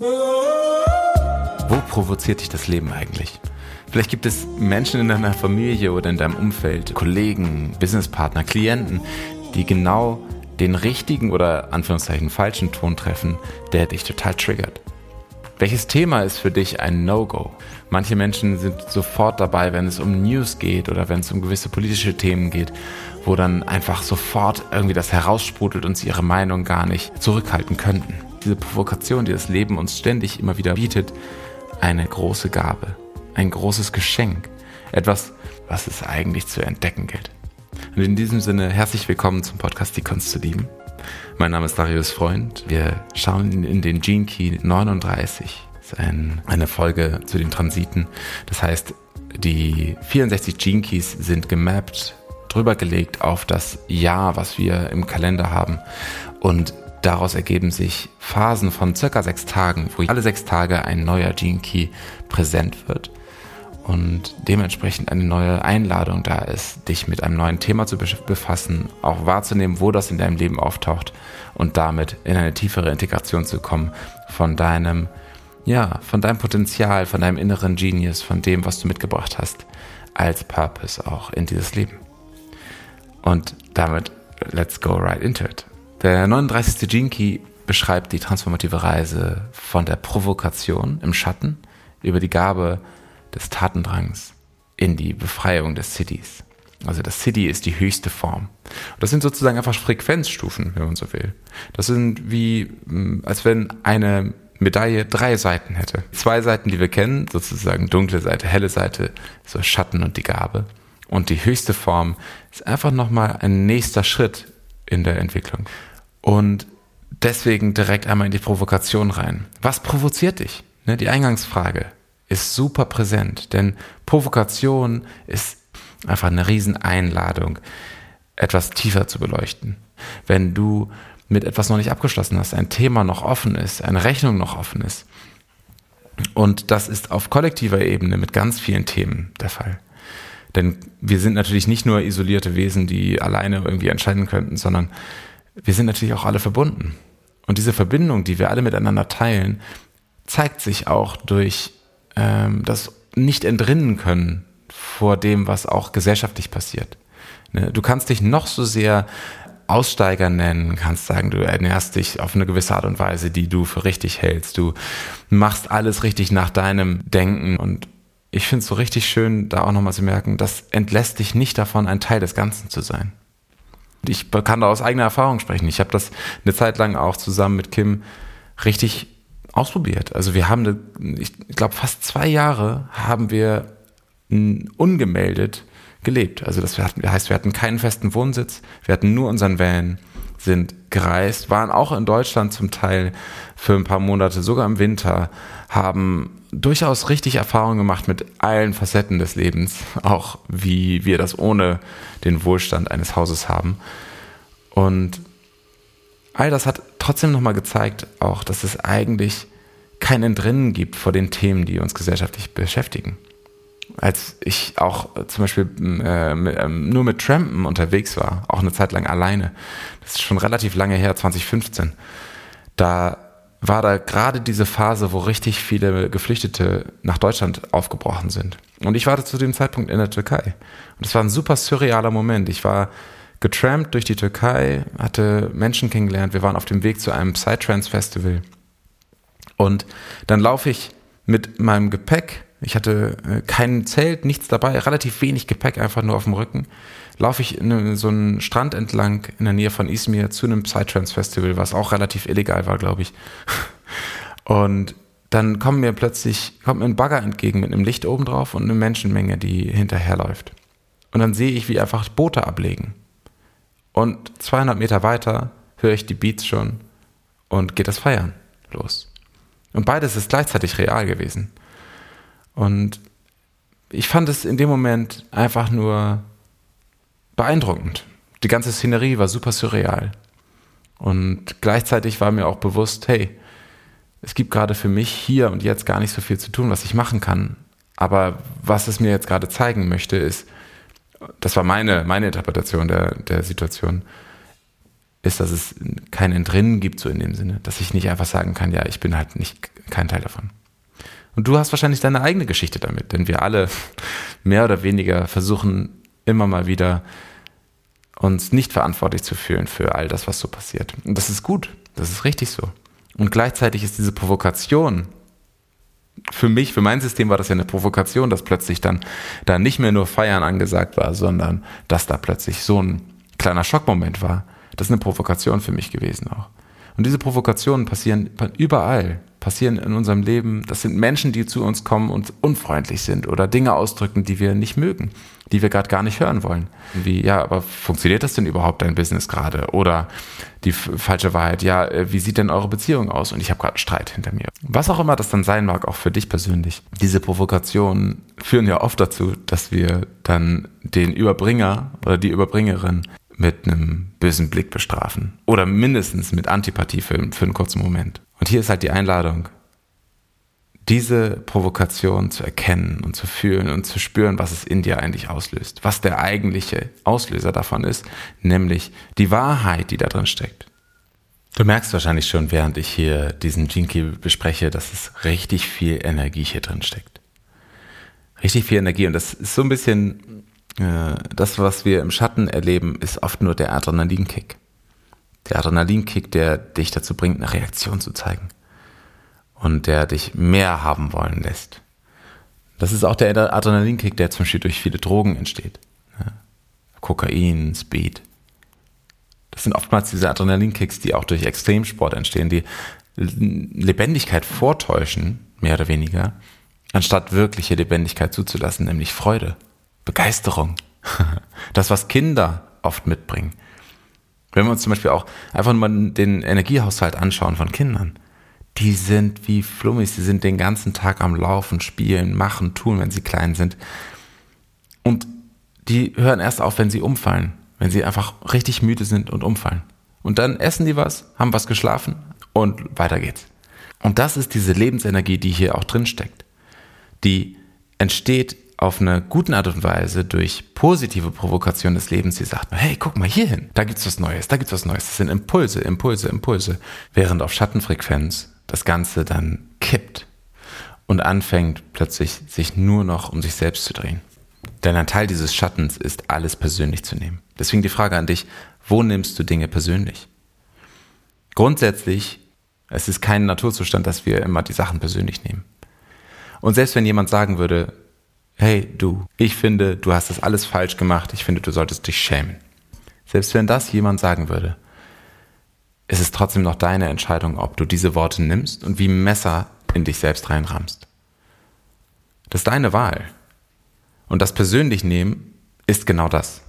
Wo provoziert dich das Leben eigentlich? Vielleicht gibt es Menschen in deiner Familie oder in deinem Umfeld, Kollegen, Businesspartner, Klienten, die genau den richtigen oder Anführungszeichen falschen Ton treffen, der dich total triggert. Welches Thema ist für dich ein No-Go? Manche Menschen sind sofort dabei, wenn es um News geht oder wenn es um gewisse politische Themen geht, wo dann einfach sofort irgendwie das heraussprudelt und sie ihre Meinung gar nicht zurückhalten könnten. Diese Provokation, die das Leben uns ständig immer wieder bietet, eine große Gabe, ein großes Geschenk, etwas, was es eigentlich zu entdecken gilt. Und in diesem Sinne herzlich willkommen zum Podcast Die Kunst zu lieben. Mein Name ist Darius Freund. Wir schauen in den Gene Key 39. Das ist ein, eine Folge zu den Transiten. Das heißt, die 64 Gene Keys sind gemappt, drüber gelegt auf das Jahr, was wir im Kalender haben. Und daraus ergeben sich Phasen von circa sechs Tagen, wo alle sechs Tage ein neuer Gene Key präsent wird und dementsprechend eine neue Einladung da ist, dich mit einem neuen Thema zu befassen, auch wahrzunehmen, wo das in deinem Leben auftaucht und damit in eine tiefere Integration zu kommen von deinem, ja, von deinem Potenzial, von deinem inneren Genius, von dem, was du mitgebracht hast, als Purpose auch in dieses Leben. Und damit, let's go right into it. Der 39. Gene Key beschreibt die transformative Reise von der Provokation im Schatten über die Gabe des Tatendrangs in die Befreiung des Cities. Also das City ist die höchste Form. Das sind sozusagen einfach Frequenzstufen, wenn man so will. Das sind wie, hm, als wenn eine Medaille drei Seiten hätte. Zwei Seiten, die wir kennen, sozusagen dunkle Seite, helle Seite, so Schatten und die Gabe. Und die höchste Form ist einfach nochmal ein nächster Schritt in der Entwicklung. Und deswegen direkt einmal in die Provokation rein. Was provoziert dich? Ne, die Eingangsfrage ist super präsent, denn Provokation ist einfach eine Rieseneinladung, etwas tiefer zu beleuchten. Wenn du mit etwas noch nicht abgeschlossen hast, ein Thema noch offen ist, eine Rechnung noch offen ist. Und das ist auf kollektiver Ebene mit ganz vielen Themen der Fall. Denn wir sind natürlich nicht nur isolierte Wesen, die alleine irgendwie entscheiden könnten, sondern wir sind natürlich auch alle verbunden. Und diese Verbindung, die wir alle miteinander teilen, zeigt sich auch durch ähm, das nicht entrinnen können vor dem, was auch gesellschaftlich passiert. Ne? Du kannst dich noch so sehr Aussteiger nennen, kannst sagen, du ernährst dich auf eine gewisse Art und Weise, die du für richtig hältst. Du machst alles richtig nach deinem Denken und ich finde es so richtig schön, da auch nochmal zu merken, das entlässt dich nicht davon, ein Teil des Ganzen zu sein. Ich kann da aus eigener Erfahrung sprechen. Ich habe das eine Zeit lang auch zusammen mit Kim richtig ausprobiert. Also wir haben, ich glaube, fast zwei Jahre haben wir ungemeldet gelebt. Also das heißt, wir hatten keinen festen Wohnsitz, wir hatten nur unseren Van, sind gereist, waren auch in Deutschland zum Teil für ein paar Monate, sogar im Winter, haben durchaus richtig Erfahrungen gemacht mit allen Facetten des Lebens, auch wie wir das ohne den Wohlstand eines Hauses haben. Und all das hat trotzdem nochmal gezeigt, auch, dass es eigentlich kein Entrinnen gibt vor den Themen, die uns gesellschaftlich beschäftigen. Als ich auch zum Beispiel mit, äh, nur mit Trampen unterwegs war, auch eine Zeit lang alleine, das ist schon relativ lange her, 2015, da war da gerade diese Phase, wo richtig viele Geflüchtete nach Deutschland aufgebrochen sind. Und ich war zu dem Zeitpunkt in der Türkei. Und es war ein super surrealer Moment. Ich war getrampt durch die Türkei, hatte Menschen kennengelernt. Wir waren auf dem Weg zu einem Psytrance Festival. Und dann laufe ich mit meinem Gepäck, ich hatte äh, kein Zelt, nichts dabei, relativ wenig Gepäck, einfach nur auf dem Rücken, laufe ich in so einen Strand entlang in der Nähe von Izmir zu einem Psytrance Festival, was auch relativ illegal war, glaube ich. Und dann kommen mir plötzlich, kommt mir ein Bagger entgegen mit einem Licht oben drauf und eine Menschenmenge, die hinterherläuft. Und dann sehe ich, wie einfach Boote ablegen. Und 200 Meter weiter höre ich die Beats schon und geht das Feiern los. Und beides ist gleichzeitig real gewesen. Und ich fand es in dem Moment einfach nur beeindruckend. Die ganze Szenerie war super surreal. Und gleichzeitig war mir auch bewusst, hey, es gibt gerade für mich hier und jetzt gar nicht so viel zu tun, was ich machen kann. Aber was es mir jetzt gerade zeigen möchte, ist, das war meine, meine Interpretation der, der Situation, ist, dass es kein Entrinnen gibt, so in dem Sinne, dass ich nicht einfach sagen kann, ja, ich bin halt nicht kein Teil davon. Und du hast wahrscheinlich deine eigene Geschichte damit, denn wir alle mehr oder weniger versuchen immer mal wieder uns nicht verantwortlich zu fühlen für all das, was so passiert. Und das ist gut, das ist richtig so. Und gleichzeitig ist diese Provokation, für mich, für mein System war das ja eine Provokation, dass plötzlich dann da nicht mehr nur Feiern angesagt war, sondern dass da plötzlich so ein kleiner Schockmoment war. Das ist eine Provokation für mich gewesen auch. Und diese Provokationen passieren überall, passieren in unserem Leben. Das sind Menschen, die zu uns kommen und unfreundlich sind oder Dinge ausdrücken, die wir nicht mögen, die wir gerade gar nicht hören wollen. Wie, ja, aber funktioniert das denn überhaupt dein Business gerade? Oder die falsche Wahrheit, ja, äh, wie sieht denn eure Beziehung aus? Und ich habe gerade einen Streit hinter mir. Was auch immer das dann sein mag, auch für dich persönlich. Diese Provokationen führen ja oft dazu, dass wir dann den Überbringer oder die Überbringerin mit einem bösen Blick bestrafen. Oder mindestens mit Antipathie für, für einen kurzen Moment. Und hier ist halt die Einladung, diese Provokation zu erkennen und zu fühlen und zu spüren, was es in dir eigentlich auslöst. Was der eigentliche Auslöser davon ist, nämlich die Wahrheit, die da drin steckt. Du merkst wahrscheinlich schon, während ich hier diesen Jinky bespreche, dass es richtig viel Energie hier drin steckt. Richtig viel Energie. Und das ist so ein bisschen das, was wir im Schatten erleben, ist oft nur der Adrenalinkick. Der Adrenalinkick, der dich dazu bringt, eine Reaktion zu zeigen. Und der dich mehr haben wollen lässt. Das ist auch der Adrenalinkick, der zum Beispiel durch viele Drogen entsteht. Kokain, Speed. Das sind oftmals diese Adrenalinkicks, die auch durch Extremsport entstehen, die Lebendigkeit vortäuschen, mehr oder weniger, anstatt wirkliche Lebendigkeit zuzulassen, nämlich Freude. Begeisterung. Das, was Kinder oft mitbringen. Wenn wir uns zum Beispiel auch einfach mal den Energiehaushalt anschauen von Kindern. Die sind wie Flummis, die sind den ganzen Tag am Laufen, Spielen, Machen, Tun, wenn sie klein sind. Und die hören erst auf, wenn sie umfallen, wenn sie einfach richtig müde sind und umfallen. Und dann essen die was, haben was geschlafen und weiter geht's. Und das ist diese Lebensenergie, die hier auch drin steckt. Die entsteht auf eine guten Art und Weise durch positive Provokation des Lebens, die sagt, hey, guck mal hier hin, da gibt's was Neues, da gibt's was Neues. Das sind Impulse, Impulse, Impulse. Während auf Schattenfrequenz das Ganze dann kippt und anfängt plötzlich sich nur noch um sich selbst zu drehen. Denn ein Teil dieses Schattens ist, alles persönlich zu nehmen. Deswegen die Frage an dich, wo nimmst du Dinge persönlich? Grundsätzlich, es ist kein Naturzustand, dass wir immer die Sachen persönlich nehmen. Und selbst wenn jemand sagen würde, hey du, ich finde, du hast das alles falsch gemacht, ich finde, du solltest dich schämen. Selbst wenn das jemand sagen würde, ist es trotzdem noch deine Entscheidung, ob du diese Worte nimmst und wie Messer in dich selbst reinrammst. Das ist deine Wahl. Und das persönlich nehmen ist genau das.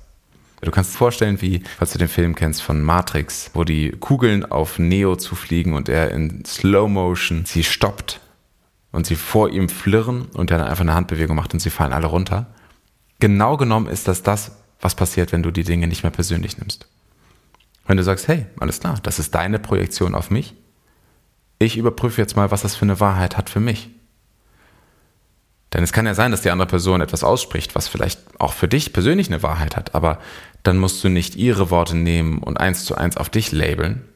Du kannst dir vorstellen, wie, falls du den Film kennst von Matrix, wo die Kugeln auf Neo zufliegen und er in Slow Motion sie stoppt und sie vor ihm flirren und er dann einfach eine Handbewegung macht und sie fallen alle runter. Genau genommen ist das das, was passiert, wenn du die Dinge nicht mehr persönlich nimmst. Wenn du sagst, hey, alles klar, das ist deine Projektion auf mich. Ich überprüfe jetzt mal, was das für eine Wahrheit hat für mich. Denn es kann ja sein, dass die andere Person etwas ausspricht, was vielleicht auch für dich persönlich eine Wahrheit hat, aber dann musst du nicht ihre Worte nehmen und eins zu eins auf dich labeln,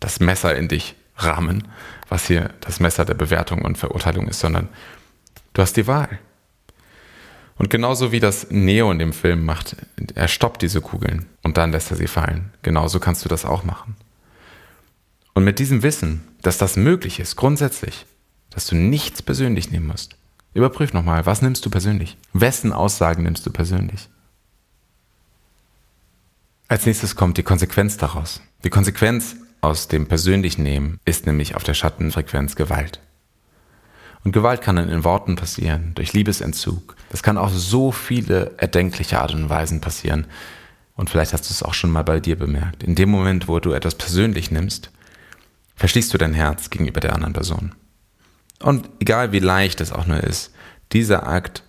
das Messer in dich Rahmen, was hier das Messer der Bewertung und Verurteilung ist, sondern du hast die Wahl. Und genauso wie das Neo in dem Film macht, er stoppt diese Kugeln und dann lässt er sie fallen. Genauso kannst du das auch machen. Und mit diesem Wissen, dass das möglich ist, grundsätzlich, dass du nichts persönlich nehmen musst, überprüf nochmal, was nimmst du persönlich? Wessen Aussagen nimmst du persönlich? Als nächstes kommt die Konsequenz daraus. Die Konsequenz aus dem persönlichen Nehmen ist nämlich auf der Schattenfrequenz Gewalt. Und Gewalt kann dann in Worten passieren, durch Liebesentzug. Das kann auf so viele erdenkliche Art und Weisen passieren. Und vielleicht hast du es auch schon mal bei dir bemerkt. In dem Moment, wo du etwas persönlich nimmst, verschließt du dein Herz gegenüber der anderen Person. Und egal wie leicht es auch nur ist, dieser Akt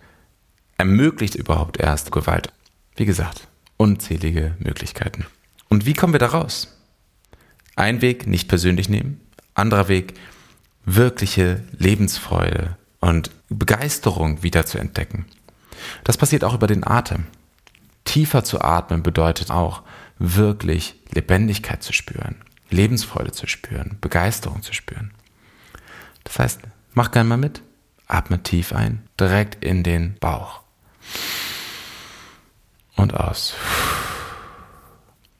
ermöglicht überhaupt erst Gewalt. Wie gesagt, unzählige Möglichkeiten. Und wie kommen wir da raus? Ein Weg, nicht persönlich nehmen. Anderer Weg, wirkliche Lebensfreude und Begeisterung wieder zu entdecken. Das passiert auch über den Atem. Tiefer zu atmen bedeutet auch, wirklich Lebendigkeit zu spüren, Lebensfreude zu spüren, Begeisterung zu spüren. Das heißt, Mach gern mal mit. Atme tief ein, direkt in den Bauch. Und aus.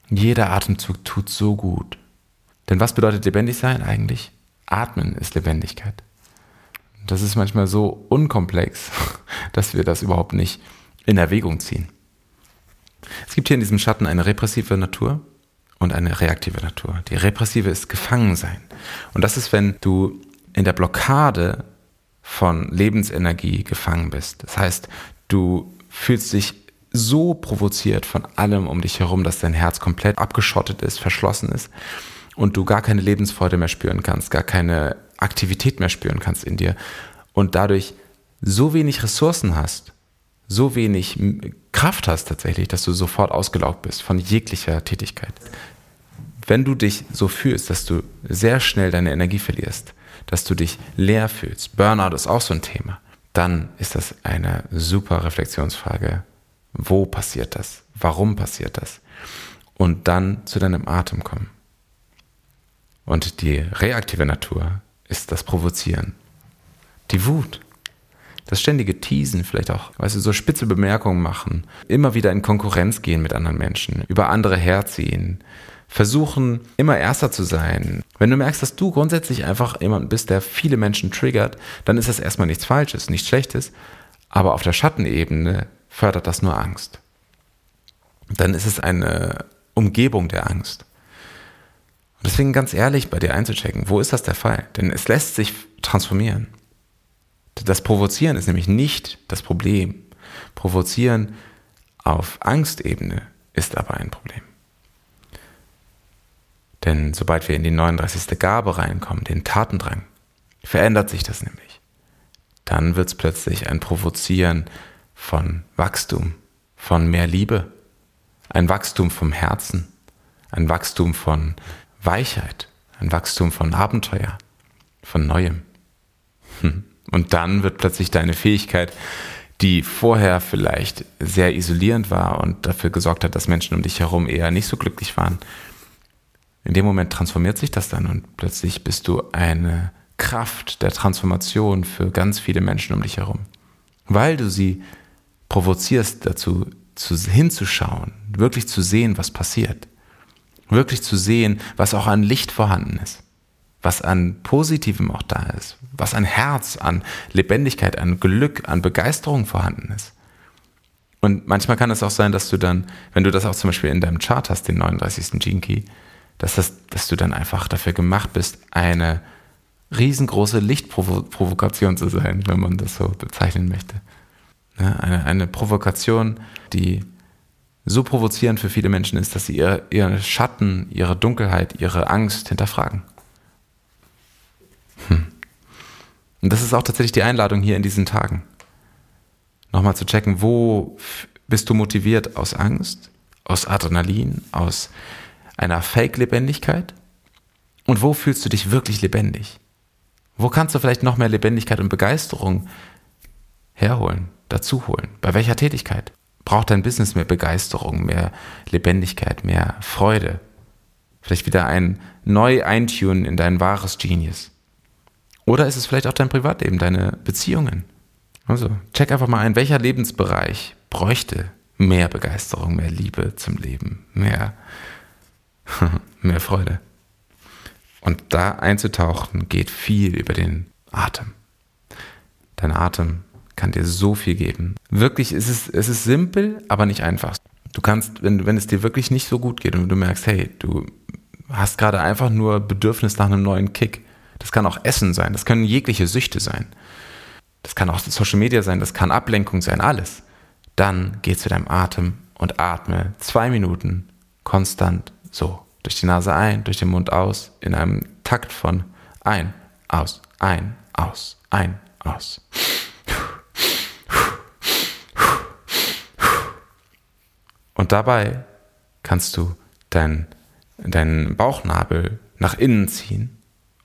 Jeder Atemzug tut so gut. Denn was bedeutet lebendig sein eigentlich? Atmen ist Lebendigkeit. Das ist manchmal so unkomplex, dass wir das überhaupt nicht in Erwägung ziehen. Es gibt hier in diesem Schatten eine repressive Natur und eine reaktive Natur. Die repressive ist Gefangensein. Und das ist, wenn du in der Blockade von Lebensenergie gefangen bist. Das heißt, du fühlst dich so provoziert von allem um dich herum, dass dein Herz komplett abgeschottet ist, verschlossen ist und du gar keine Lebensfreude mehr spüren kannst, gar keine Aktivität mehr spüren kannst in dir und dadurch so wenig Ressourcen hast, so wenig Kraft hast tatsächlich, dass du sofort ausgelaugt bist von jeglicher Tätigkeit. Wenn du dich so fühlst, dass du sehr schnell deine Energie verlierst, dass du dich leer fühlst, Burnout ist auch so ein Thema, dann ist das eine super Reflexionsfrage. Wo passiert das? Warum passiert das? Und dann zu deinem Atem kommen. Und die reaktive Natur ist das Provozieren. Die Wut. Das ständige Teasen, vielleicht auch, weißt du, so spitze Bemerkungen machen, immer wieder in Konkurrenz gehen mit anderen Menschen, über andere herziehen, versuchen, immer Erster zu sein. Wenn du merkst, dass du grundsätzlich einfach jemand bist, der viele Menschen triggert, dann ist das erstmal nichts Falsches, nichts Schlechtes, aber auf der Schattenebene fördert das nur Angst. Dann ist es eine Umgebung der Angst. Und deswegen ganz ehrlich bei dir einzuchecken, wo ist das der Fall? Denn es lässt sich transformieren. Das Provozieren ist nämlich nicht das Problem. Provozieren auf Angstebene ist aber ein Problem. Denn sobald wir in die 39. Gabe reinkommen, den Tatendrang, verändert sich das nämlich. Dann wird es plötzlich ein Provozieren von Wachstum, von mehr Liebe, ein Wachstum vom Herzen, ein Wachstum von Weichheit, ein Wachstum von Abenteuer, von Neuem. Hm. Und dann wird plötzlich deine Fähigkeit, die vorher vielleicht sehr isolierend war und dafür gesorgt hat, dass Menschen um dich herum eher nicht so glücklich waren, in dem Moment transformiert sich das dann und plötzlich bist du eine Kraft der Transformation für ganz viele Menschen um dich herum. Weil du sie provozierst dazu, zu, hinzuschauen, wirklich zu sehen, was passiert. Wirklich zu sehen, was auch an Licht vorhanden ist, was an Positivem auch da ist, was an Herz, an Lebendigkeit, an Glück, an Begeisterung vorhanden ist. Und manchmal kann es auch sein, dass du dann, wenn du das auch zum Beispiel in deinem Chart hast, den 39. Gene Key, dass, das, dass du dann einfach dafür gemacht bist, eine riesengroße Lichtprovokation zu sein, wenn man das so bezeichnen möchte. Eine, eine Provokation, die so provozierend für viele Menschen ist, dass sie ihre, ihre Schatten, ihre Dunkelheit, ihre Angst hinterfragen. Hm. Und das ist auch tatsächlich die Einladung hier in diesen Tagen. Nochmal zu checken, wo bist du motiviert aus Angst, aus Adrenalin, aus einer Fake-Lebendigkeit? Und wo fühlst du dich wirklich lebendig? Wo kannst du vielleicht noch mehr Lebendigkeit und Begeisterung herholen, dazuholen? Bei welcher Tätigkeit? Braucht dein Business mehr Begeisterung, mehr Lebendigkeit, mehr Freude? Vielleicht wieder ein neu Eintun in dein wahres Genius? Oder ist es vielleicht auch dein Privatleben, deine Beziehungen? Also, check einfach mal ein, welcher Lebensbereich bräuchte mehr Begeisterung, mehr Liebe zum Leben, mehr mehr Freude. Und da einzutauchen geht viel über den Atem. Dein Atem kann dir so viel geben. Wirklich, es ist, es ist simpel, aber nicht einfach. Du kannst, wenn, wenn es dir wirklich nicht so gut geht und du merkst, hey, du hast gerade einfach nur Bedürfnis nach einem neuen Kick. Das kann auch Essen sein, das können jegliche Süchte sein. Das kann auch Social Media sein, das kann Ablenkung sein, alles. Dann geh zu deinem Atem und atme zwei Minuten konstant so, durch die Nase ein, durch den Mund aus, in einem Takt von ein, aus, ein, aus, ein, aus. Und dabei kannst du deinen dein Bauchnabel nach innen ziehen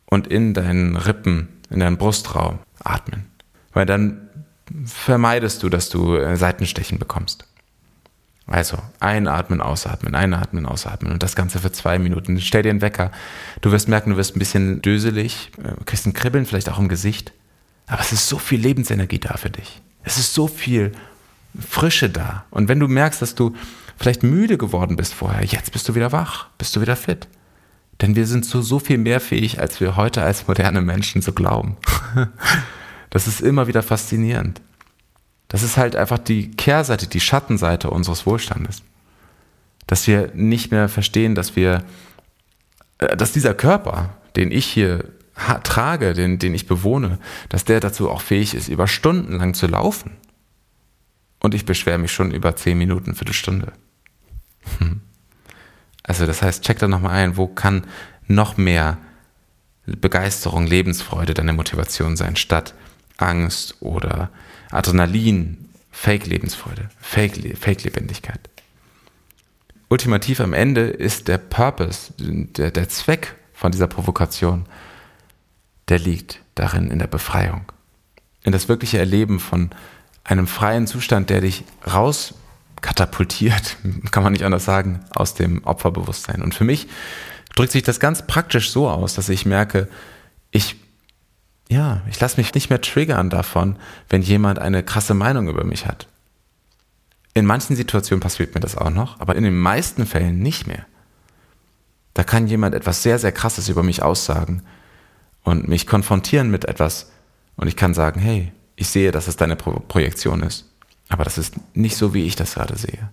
und in deinen Rippen, in deinen Brustraum atmen. Weil dann vermeidest du, dass du äh, Seitenstechen bekommst. Also einatmen, ausatmen, einatmen, ausatmen und das Ganze für zwei Minuten. Stell dir einen Wecker. Du wirst merken, du wirst ein bisschen döselig, äh, kriegst ein Kribbeln vielleicht auch im Gesicht. Aber es ist so viel Lebensenergie da für dich. Es ist so viel Frische da. Und wenn du merkst, dass du vielleicht müde geworden bist vorher, jetzt bist du wieder wach, bist du wieder fit. Denn wir sind so, so viel mehr fähig, als wir heute als moderne Menschen so glauben. Das ist immer wieder faszinierend. Das ist halt einfach die Kehrseite, die Schattenseite unseres Wohlstandes. Dass wir nicht mehr verstehen, dass wir, äh, dass dieser Körper, den ich hier trage, den, den ich bewohne, dass der dazu auch fähig ist, über Stunden lang zu laufen. Und ich beschwere mich schon über zehn Minuten, Viertelstunde. Hm. Also das heißt, check da nochmal ein, wo kann noch mehr Begeisterung, Lebensfreude deine Motivation sein, statt Angst oder Adrenalin, Fake-Lebensfreude, Fake-Lebendigkeit. Ultimativ am Ende ist der Purpose, der, der Zweck von dieser Provokation, der liegt darin in der Befreiung. In das wirkliche Erleben von einem freien Zustand, der dich rauskatapultiert, kann man nicht anders sagen, aus dem Opferbewusstsein. Und für mich drückt sich das ganz praktisch so aus, dass ich merke, ich ja, ich lasse mich nicht mehr triggern davon, wenn jemand eine krasse Meinung über mich hat. In manchen Situationen passiert mir das auch noch, aber in den meisten Fällen nicht mehr. Da kann jemand etwas sehr, sehr Krasses über mich aussagen und mich konfrontieren mit etwas und ich kann sagen, hey, ich sehe, dass es deine Pro Projektion ist, aber das ist nicht so, wie ich das gerade sehe.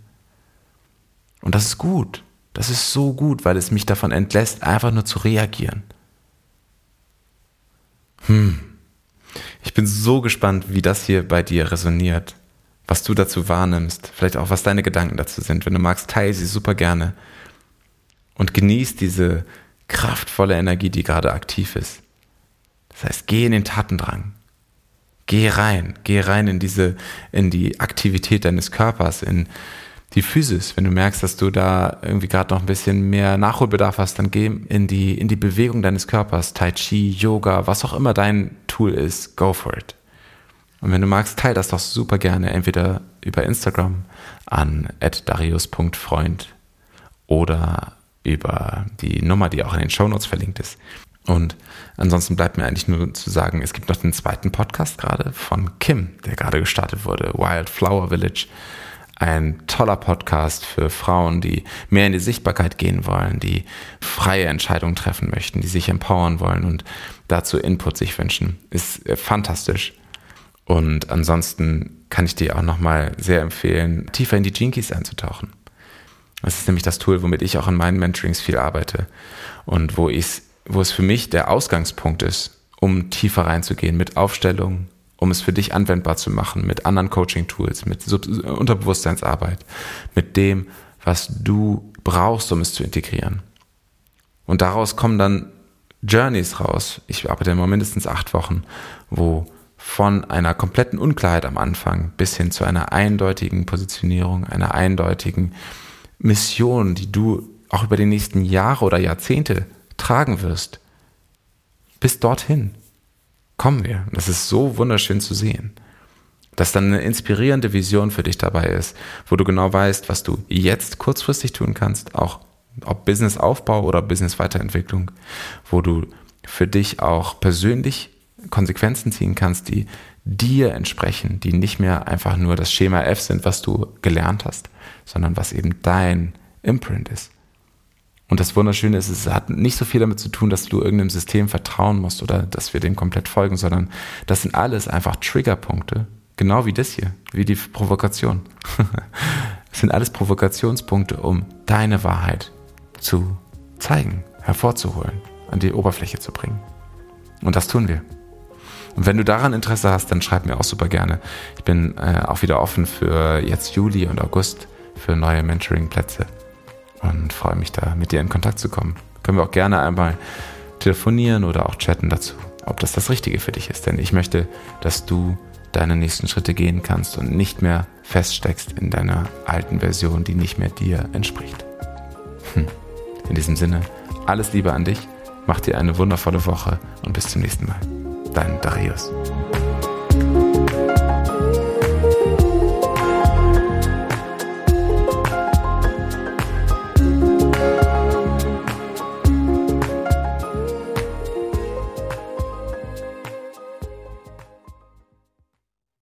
Und das ist gut. Das ist so gut, weil es mich davon entlässt, einfach nur zu reagieren. Hm. Ich bin so gespannt, wie das hier bei dir resoniert, was du dazu wahrnimmst, vielleicht auch was deine Gedanken dazu sind. Wenn du magst, teile sie super gerne und genieß diese kraftvolle Energie, die gerade aktiv ist. Das heißt, geh in den Tatendrang. Geh rein, geh rein in diese, in die Aktivität deines Körpers, in die Physis. Wenn du merkst, dass du da irgendwie gerade noch ein bisschen mehr Nachholbedarf hast, dann geh in die, in die Bewegung deines Körpers, Tai Chi, Yoga, was auch immer dein Tool ist, go for it. Und wenn du magst, teile das doch super gerne, entweder über Instagram an darius.freund oder über die Nummer, die auch in den Shownotes verlinkt ist. Und ansonsten bleibt mir eigentlich nur zu sagen, es gibt noch den zweiten Podcast gerade von Kim, der gerade gestartet wurde, Wildflower Village. Ein toller Podcast für Frauen, die mehr in die Sichtbarkeit gehen wollen, die freie Entscheidungen treffen möchten, die sich empowern wollen und dazu Input sich wünschen. Ist äh, fantastisch. Und ansonsten kann ich dir auch nochmal sehr empfehlen, tiefer in die Jinkies einzutauchen. Das ist nämlich das Tool, womit ich auch in meinen Mentorings viel arbeite und wo, wo es für mich der Ausgangspunkt ist, um tiefer reinzugehen mit Aufstellungen, um es für dich anwendbar zu machen mit anderen Coaching-Tools, mit Unterbewusstseinsarbeit, mit dem, was du brauchst, um es zu integrieren. Und daraus kommen dann Journeys raus. Ich arbeite immer mindestens acht Wochen, wo von einer kompletten Unklarheit am Anfang bis hin zu einer eindeutigen Positionierung, einer eindeutigen Mission, die du auch über die nächsten Jahre oder Jahrzehnte tragen wirst, bis dorthin kommen wir. Das ist so wunderschön zu sehen. Dass dann eine inspirierende Vision für dich dabei ist, wo du genau weißt, was du jetzt kurzfristig tun kannst, auch ob Businessaufbau oder Business-Weiterentwicklung, wo du für dich auch persönlich Konsequenzen ziehen kannst, die dir entsprechen, die nicht mehr einfach nur das Schema F sind, was du gelernt hast, sondern was eben dein Imprint ist. Und das Wunderschöne ist, es hat nicht so viel damit zu tun, dass du irgendeinem System vertrauen musst oder dass wir dem komplett folgen, sondern das sind alles einfach Triggerpunkte, genau wie das hier, wie die Provokation. Es sind alles Provokationspunkte, um deine Wahrheit zu zeigen, hervorzuholen, an die Oberfläche zu bringen. Und das tun wir. Und wenn du daran Interesse hast, dann schreib mir auch super gerne. Ich bin äh, auch wieder offen für jetzt Juli und August für neue Mentoring-Plätze und freue mich da, mit dir in Kontakt zu kommen. Können wir auch gerne einmal telefonieren oder auch chatten dazu, ob das das Richtige für dich ist. Denn ich möchte, dass du deine nächsten Schritte gehen kannst und nicht mehr feststeckst in deiner alten Version, die nicht mehr dir entspricht. Hm. In diesem Sinne, alles Liebe an dich, mach dir eine wundervolle Woche und bis zum nächsten Mal. Dein Darius.